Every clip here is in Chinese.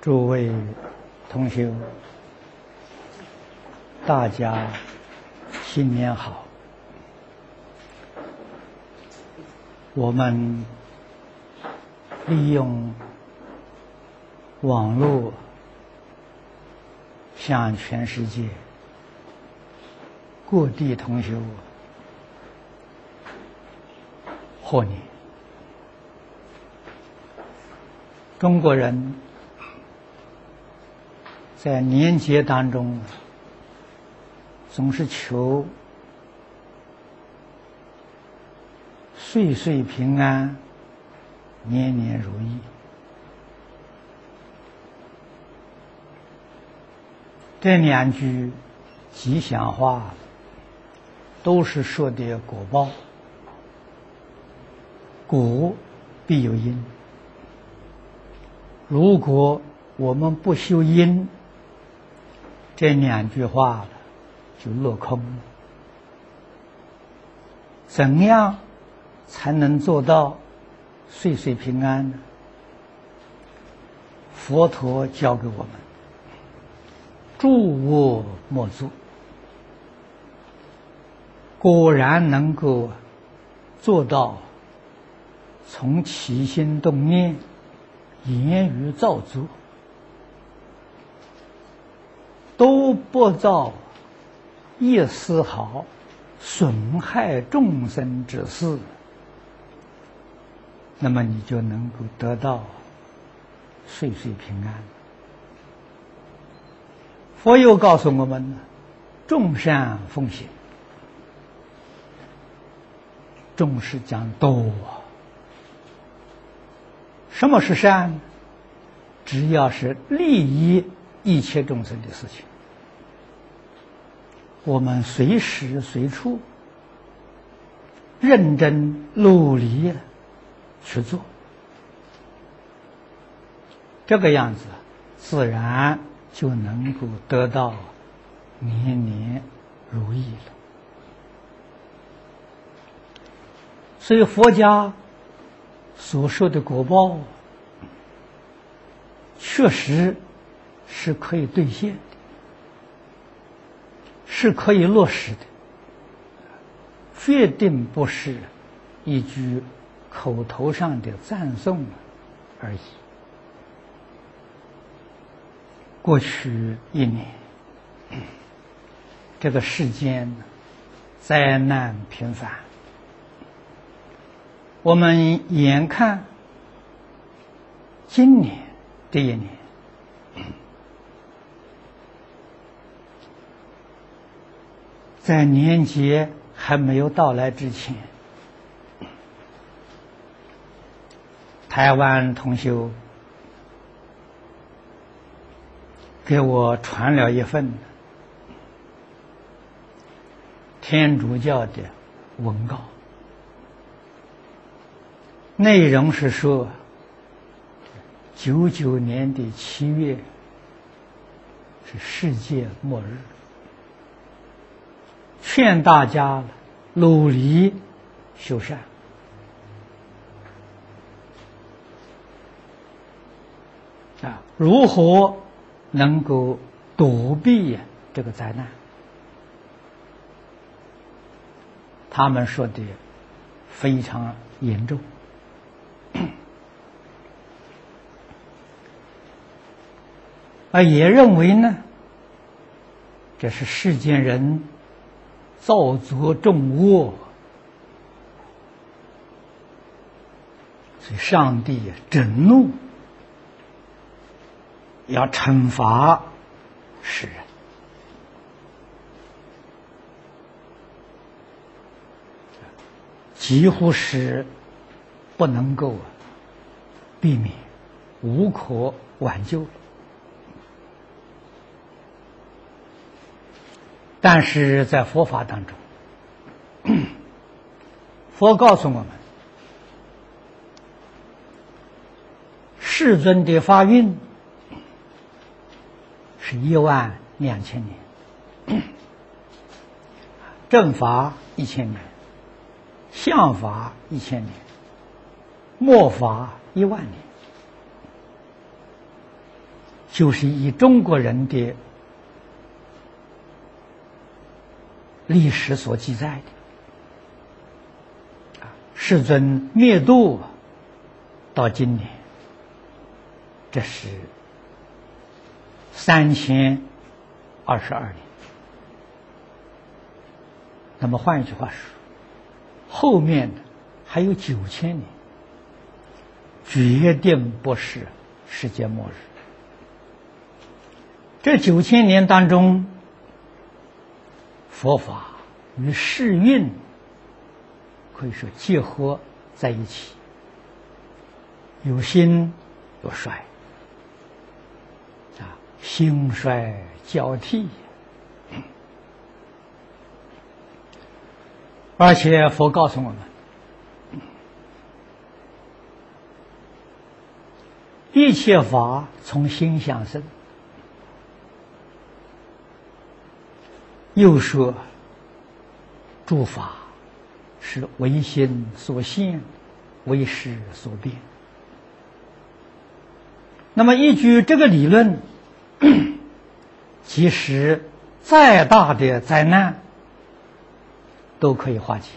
诸位同修，大家新年好！我们利用网络向全世界各地同修贺年。中国人在年节当中总是求岁岁平安、年年如意。这两句吉祥话都是说的果报，果必有因。如果我们不修因，这两句话就落空了。怎样才能做到岁岁平安呢？佛陀教给我们：诸恶莫作。果然能够做到从起心动念。言语造作都不造一丝毫损害众生之事，那么你就能够得到岁岁平安。佛又告诉我们：众善奉行，众是讲多。什么是善？只要是利益一切众生的事情，我们随时随处认真努力去做，这个样子自然就能够得到年年如意了。所以佛家。所说的果报，确实是可以兑现的，是可以落实的，决定不是一句口头上的赞颂而已。过去一年，这个世间灾难频繁。我们眼看今年这一年，在年节还没有到来之前，台湾同修给我传了一份天主教的文告。内容是说，九九年的七月是世界末日，劝大家努力修善啊，如何能够躲避这个灾难？他们说的非常严重。啊，也认为呢，这是世间人造作重恶，所以上帝震怒，要惩罚世人，几乎是不能够避免，无可挽救。但是在佛法当中，佛告诉我们，世尊的发运 是一万两千年，正法一千年，相法一千年，末法一万年。就是以中国人的历史所记载的。啊，世尊灭度到今年，这是三千二十二年。那么换一句话说，后面的还有九千年，决定不是世界末日。这九千年当中，佛法与世运可以说结合在一起，有兴有衰，啊，兴衰交替。而且佛告诉我们，一切法从心想生。又说，诸法是唯心所现，唯识所变。那么依据这个理论，即使再大的灾难。都可以化解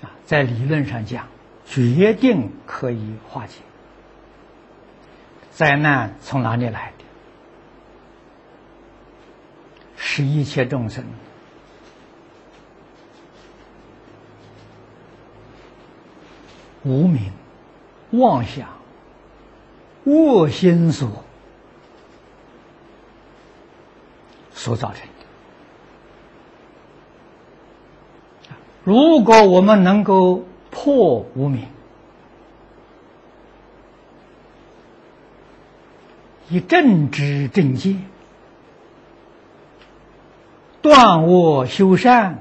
啊，在理论上讲，决定可以化解。灾难从哪里来的？是一切众生无名、妄想、恶心所所造成。如果我们能够破无明，以正知正见，断恶修善，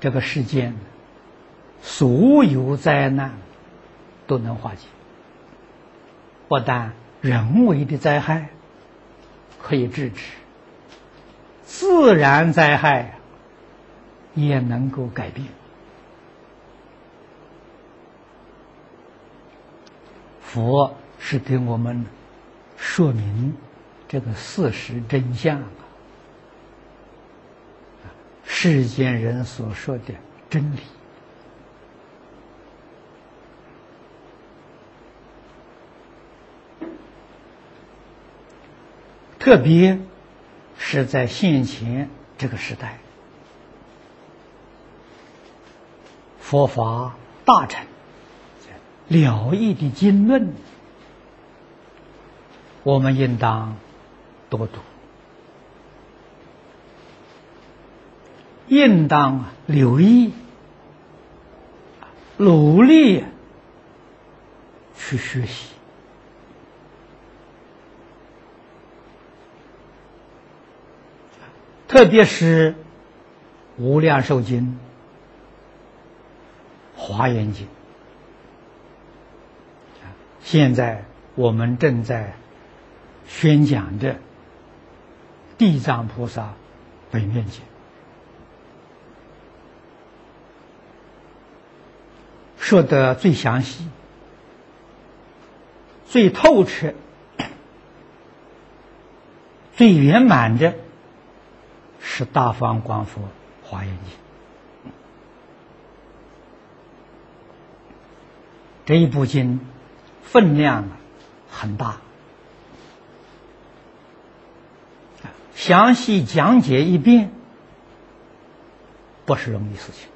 这个世间所有灾难都能化解。不但人为的灾害可以制止，自然灾害。也能够改变。佛是给我们说明这个事实真相啊，世间人所说的真理，特别是在现前这个时代。佛法大成了义的经论，我们应当多读，应当留意，努力去学习，特别是《无量寿经》。华严经，现在我们正在宣讲的地藏菩萨本愿经，说的最详细、最透彻、最圆满的，是大方广佛华严经。这一部经分量很大，详细讲解一遍不是容易事情。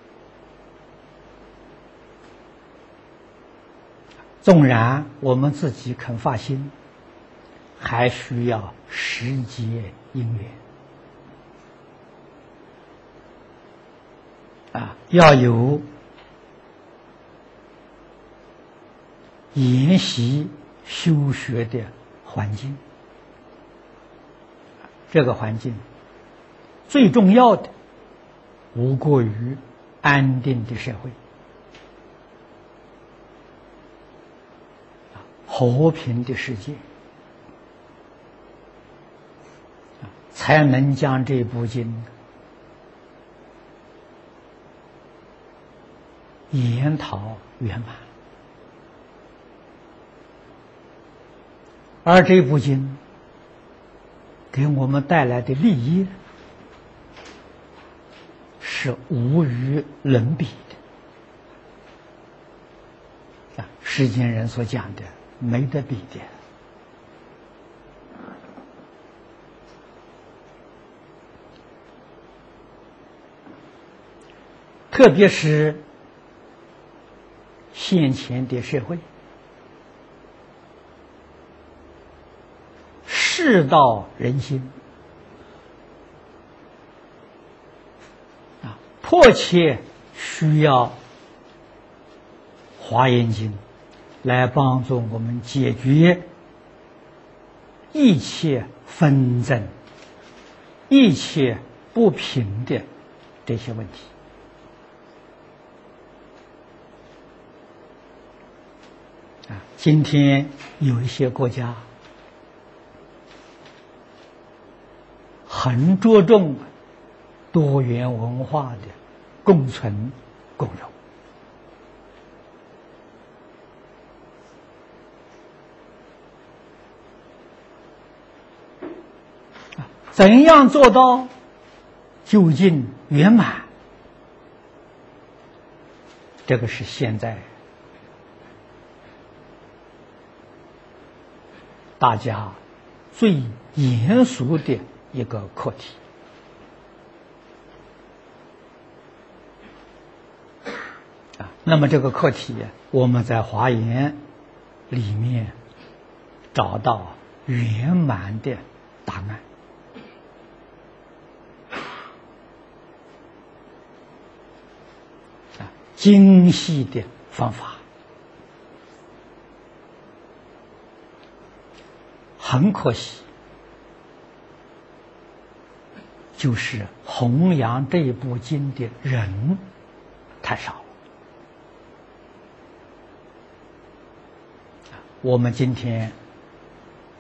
纵然我们自己肯发心，还需要时节因缘啊，要有。研习修学的环境，这个环境。最重要的，无过于安定的社会，和平的世界，才能将这部经研讨圆满。而这部经给我们带来的利益是无与伦比的啊！世间人所讲的没得比的。特别是现前的社会，世道人心啊，迫切需要《华严经》来帮助我们解决一切纷争、一切不平的这些问题。啊今天有一些国家很着重多元文化的共存共荣怎样做到究竟圆满？这个是现在。大家最严肃的一个课题啊，那么这个课题，我们在华严里面找到圆满的答案啊，精细的方法。很可惜，就是弘扬这部经的人太少了。我们今天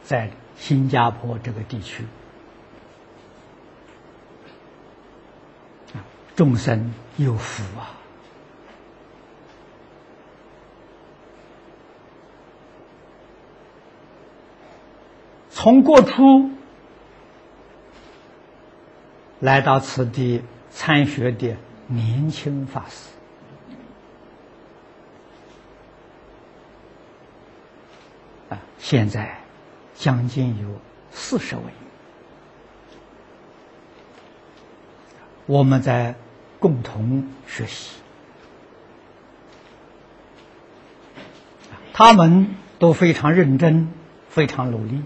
在新加坡这个地区，众生有福啊。从过初来到此地参学的年轻法师。啊，现在将近有四十位，我们在共同学习，他们都非常认真，非常努力。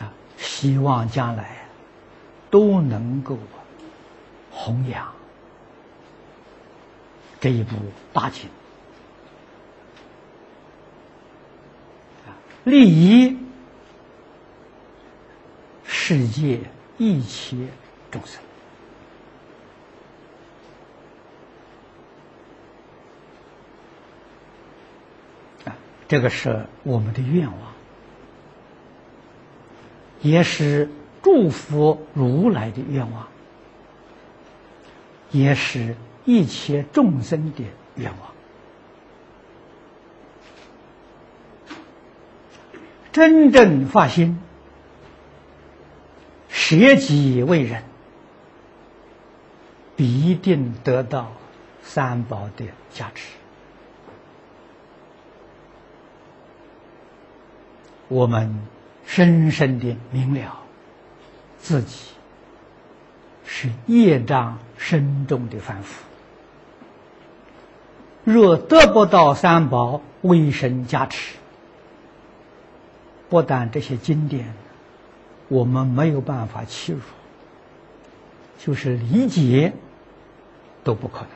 啊。希望将来都能够弘扬这一部大经，利益世界一切众生啊！这个是我们的愿望。也是祝福如来的愿望，也是一切众生的愿望。真正发心，舍己为人，必定得到三宝的加持。我们。深深的明了，自己是业障深重的凡夫。若得不到三宝为神加持，不但这些经典我们没有办法切入，就是理解都不可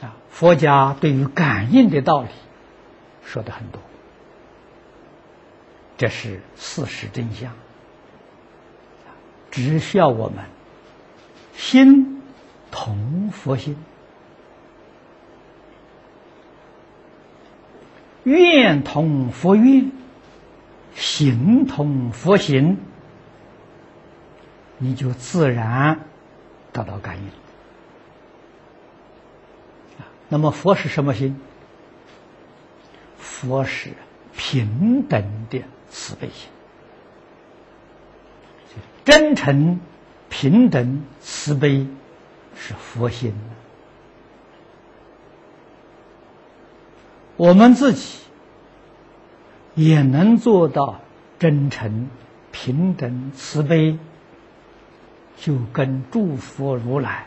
能。啊，佛家对于感应的道理。说的很多，这是事实真相。只需要我们心同佛心，愿同佛愿，行同佛行，你就自然得到感应。那么佛是什么心？佛是平等的慈悲心，真诚、平等、慈悲是佛心。我们自己也能做到真诚、平等、慈悲，就跟诸佛如来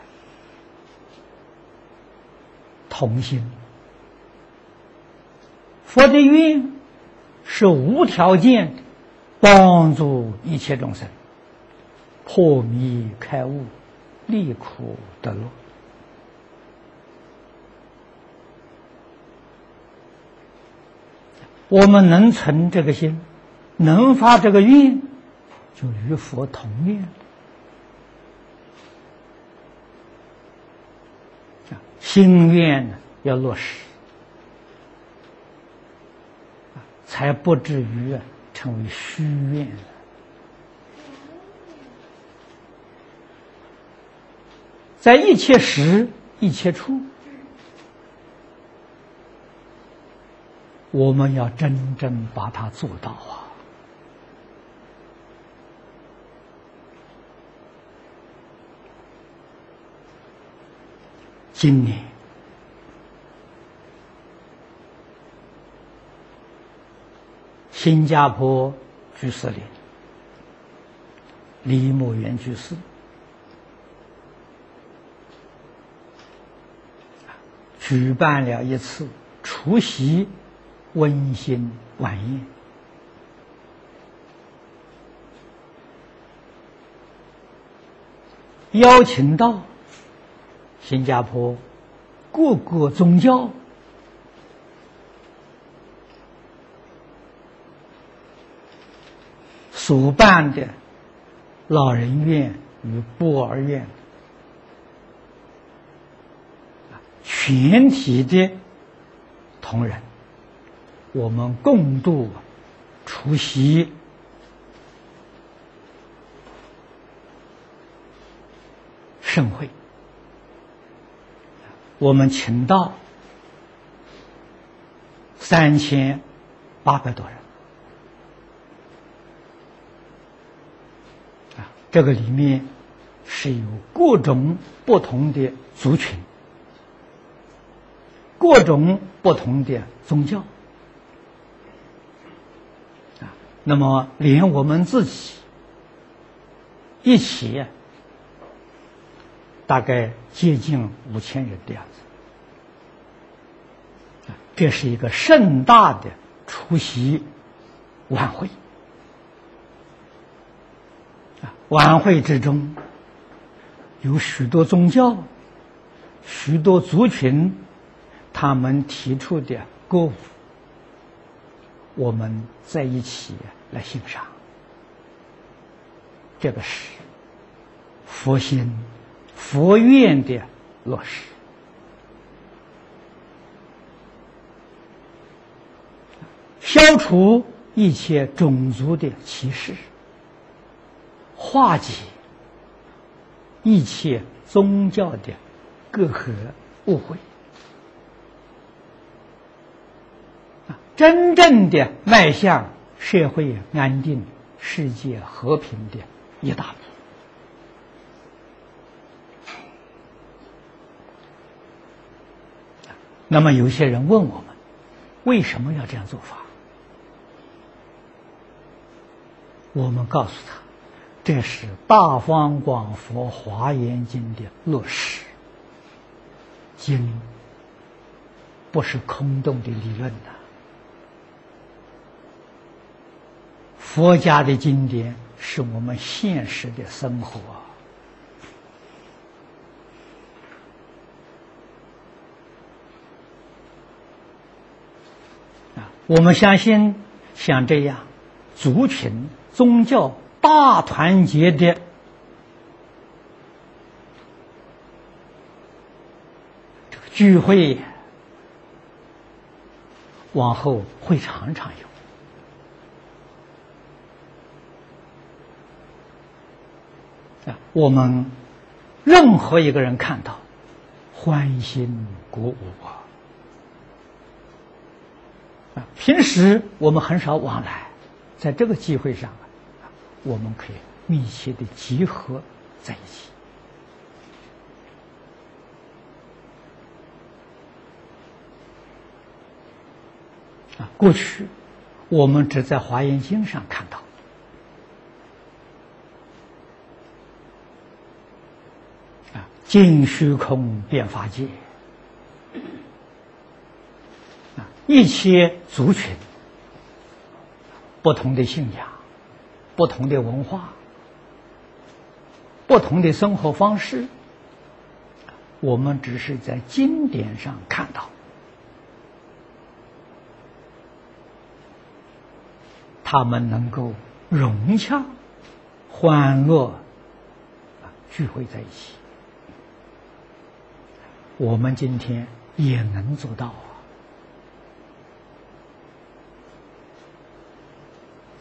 同心。佛的愿是无条件帮助一切众生破迷开悟、离苦得乐。我们能存这个心，能发这个愿，就与佛同愿。心愿要落实。才不至于成为虚愿。在一切时、一切处，我们要真正把它做到啊！今年。新加坡居士林李牧原居士举办了一次除夕温馨晚宴，邀请到新加坡各个宗教。主办的老人院与孤儿院，全体的同仁，我们共度除夕盛会。我们请到三千八百多人。这个里面是有各种不同的族群，各种不同的宗教啊。那么，连我们自己一起，大概接近五千人的样子这是一个盛大的出席晚会。晚会之中，有许多宗教、许多族群，他们提出的歌舞，我们在一起来欣赏。这个是佛心、佛愿的落实，消除一切种族的歧视。化解一切宗教的隔阂误会，真正的迈向社会安定、世界和平的一大步。那么，有些人问我们，为什么要这样做法？我们告诉他。这是《大方广佛华严经》的落实，经不是空洞的理论呐。佛家的经典是我们现实的生活！我们相信，像这样族群宗教。大团结的这个聚会，往后会常常有啊。我们任何一个人看到，欢欣鼓舞啊，啊，平时我们很少往来，在这个机会上，我们可以密切的结合在一起。啊，过去我们只在《华严经》上看到。啊，尽虚空遍法界。啊，一切族群、不同的信仰、不同的文化、不同的生活方式，我们只是在经典上看到。他们能够融洽、欢乐，聚会在一起。我们今天也能做到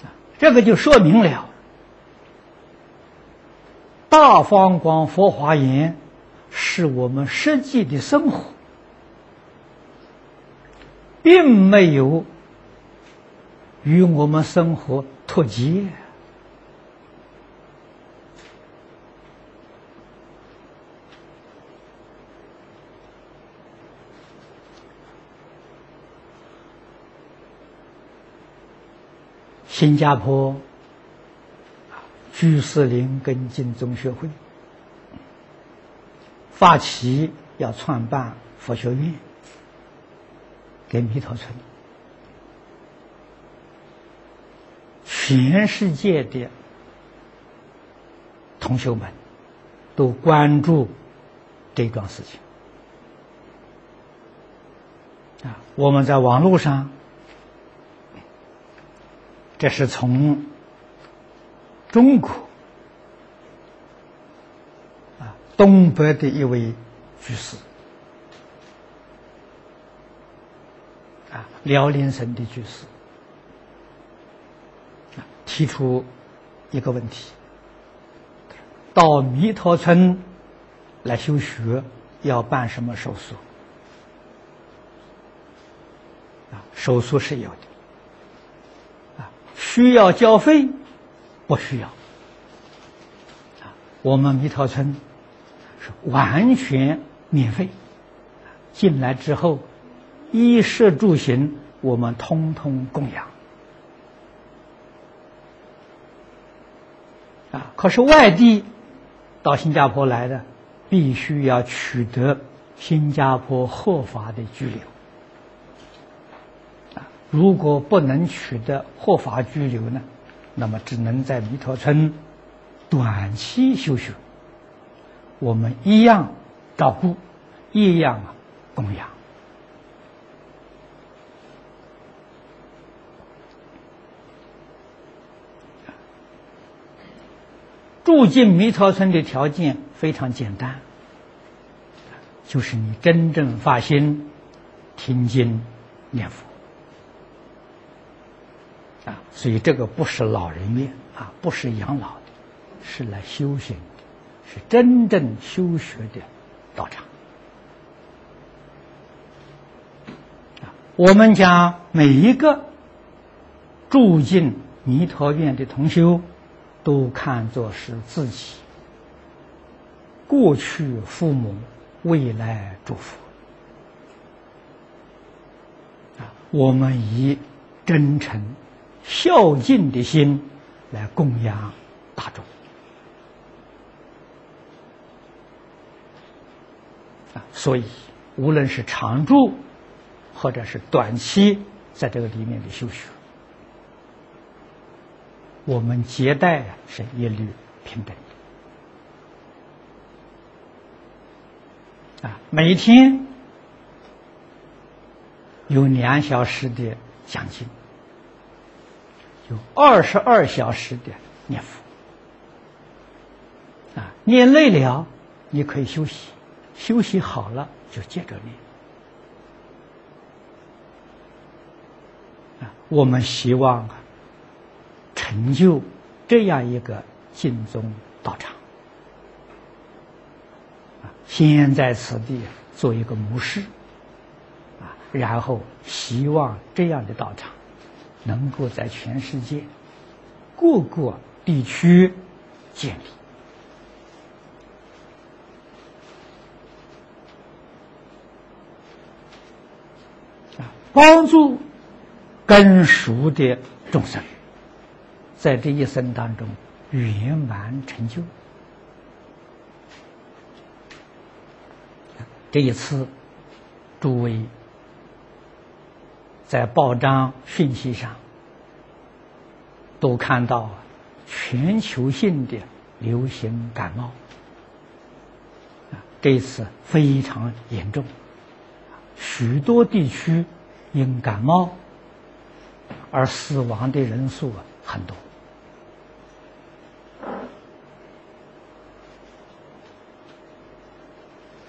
啊！这个就说明了，大方广佛华严是我们实际的生活，并没有。与我们生活脱节，新加坡居士林跟进宗学会发起要创办佛学院，给弥陀村。全世界的同学们都关注这桩事情啊！我们在网络上，这是从中国啊东北的一位居士啊辽宁省的居士啊。提出一个问题：到弥陀村来修学要办什么手续？啊，手续是有的。需要交费？不需要。啊，我们弥陀村是完全免费。进来之后，衣食住行我们通通供养。啊！可是外地到新加坡来的，必须要取得新加坡合法的居留。如果不能取得合法居留呢，那么只能在弥陀村短期休学。我们一样照顾，一样供养。住进弥陀村的条件非常简单，就是你真正发心听经念佛啊，所以这个不是老人院啊，不是养老的，是来修行的，是真正修学的道场啊。我们将每一个住进弥陀院的同修。都看作是自己过去父母未来祝福啊！我们以真诚孝敬的心来供养大众啊！所以，无论是常住或者是短期在这个里面的修学。我们接待是一律平等的啊，每天有两小时的讲经，有二十二小时的念佛。啊，念累了你可以休息，休息好了就接着念。啊，我们希望啊。成就这样一个净宗道场。啊，先在此地做一个模式。啊，然后希望这样的道场能够在全世界各个地区建立。帮助根熟的众生，在这一生当中圆满成就。这一次，诸位在报章讯息上都看到全球性的流行感冒，啊，这次非常严重，许多地区。因感冒而死亡的人数啊很多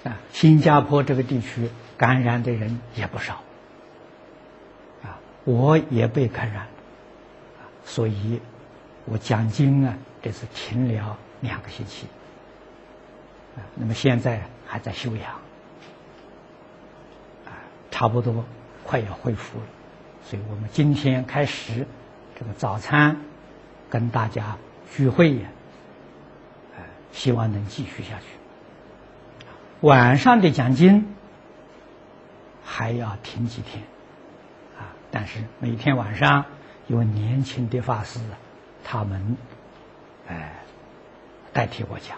啊，新加坡这个地区感染的人也不少，我也被感染，所以我讲经啊，这是停了两个星期，那么现在还在休养。啊，差不多。快要恢复了，所以我们今天开始这个早餐跟大家聚会呀，呃，希望能继续下去。晚上的讲经还要停几天，但是每天晚上有年轻的法师，他们哎代替我讲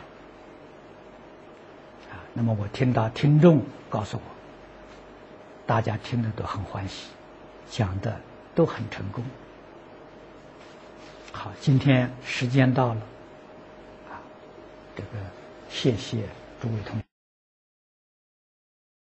啊。那么我听到听众告诉我。大家听了都很欢喜，讲的都很成功。好，今天时间到了，啊，这个谢谢诸位同学。